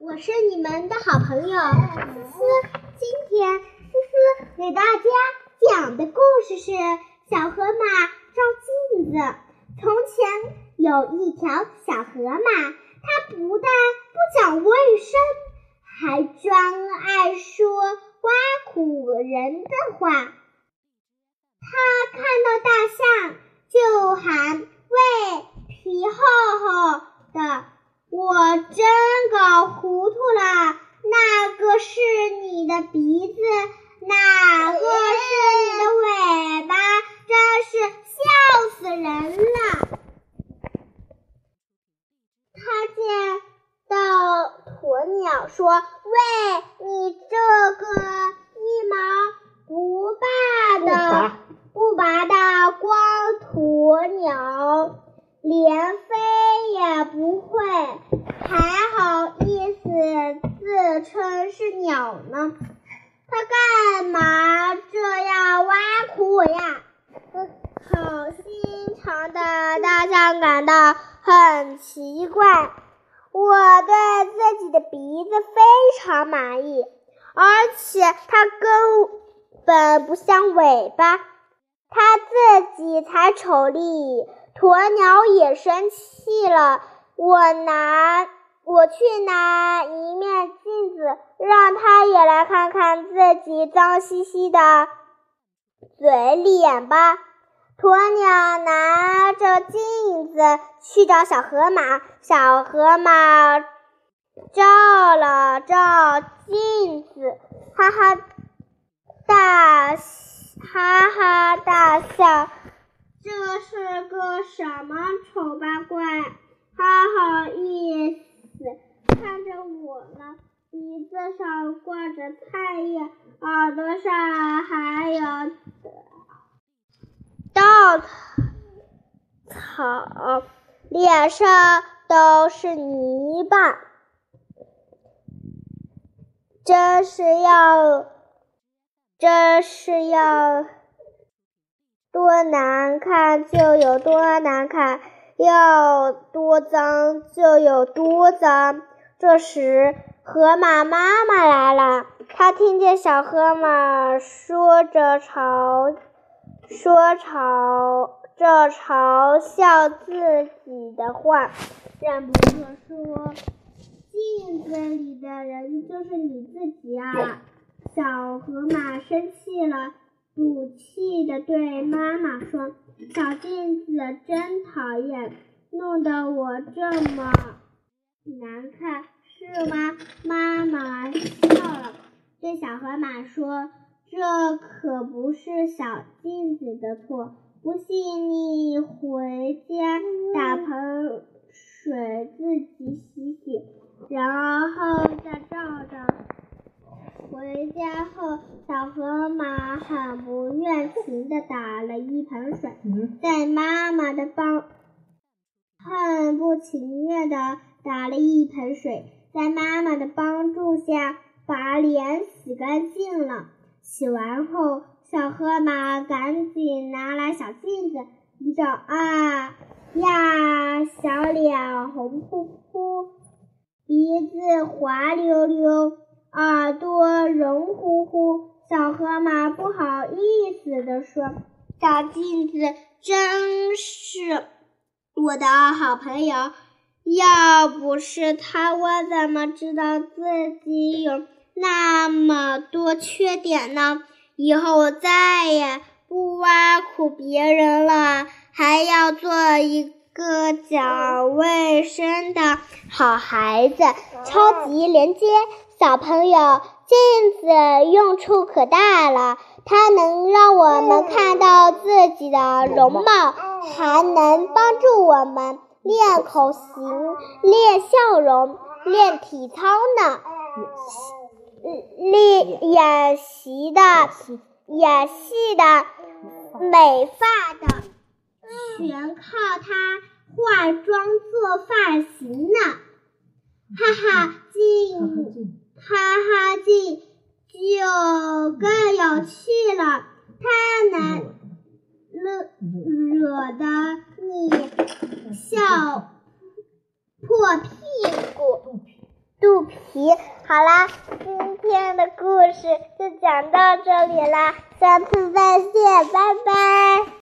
我是你们的好朋友思思。今天思思给大家讲的故事是《小河马照镜子》。从前有一条小河马，它不但不讲卫生，还专爱说挖苦人的话。它看到大象，就喊：“喂，皮厚厚的！”我真搞糊涂了，那个是你的鼻子，哪个是你的尾巴？真是笑死人了！他见到鸵鸟说：“喂，你这个一毛不拔的不拔的光鸵鸟。”连飞也不会，还好意思自称是鸟呢？他干嘛这样挖苦我呀？好心肠的大象感到很奇怪。我对自己的鼻子非常满意，而且它根本不像尾巴，它自己才丑哩。鸵鸟也生气了，我拿我去拿一面镜子，让他也来看看自己脏兮兮的嘴脸吧。鸵鸟拿着镜子去找小河马，小河马照了照镜子，哈哈大哈哈大笑。这是个什么丑八怪？还好意思看着我呢！鼻子上挂着菜叶，耳朵上还有稻草，脸上都是泥巴，真是要，真是要。多难看就有多难看，要多脏就有多脏。这时，河马妈妈来了，她听见小河马说着嘲说嘲着嘲笑自己的话，忍不住说：“镜子里的人就是你自己啊！”小河马生气了。赌气的对妈妈说：“小镜子真讨厌，弄得我这么难看，是吗？”妈妈笑了，对小河马说：“这可不是小镜子的错，不信你回家打盆水自己洗洗，然后再照照。”回家后，小河马很不愿情的打了一盆水，在妈妈的帮，很不情愿的打了一盆水，在妈妈的帮助下，把脸洗干净了。洗完后，小河马赶紧拿来小镜子一照，啊呀，小脸红扑扑，鼻子滑溜溜。耳朵绒乎乎，小河马不好意思地说：“小镜子真是我的好朋友，要不是他，我怎么知道自己有那么多缺点呢？以后我再也不挖苦别人了，还要做一个讲卫生的好孩子。”超级连接。小朋友，镜子用处可大了，它能让我们看到自己的容貌，还能帮助我们练口型、练笑容、练体操呢。练演习的、演戏的、美发的，全靠他化妆做发型呢。哈哈，镜。哈哈镜就更有趣了，他能惹惹得你笑破屁股，肚肚皮。好啦，今天的故事就讲到这里啦，下次再见，拜拜。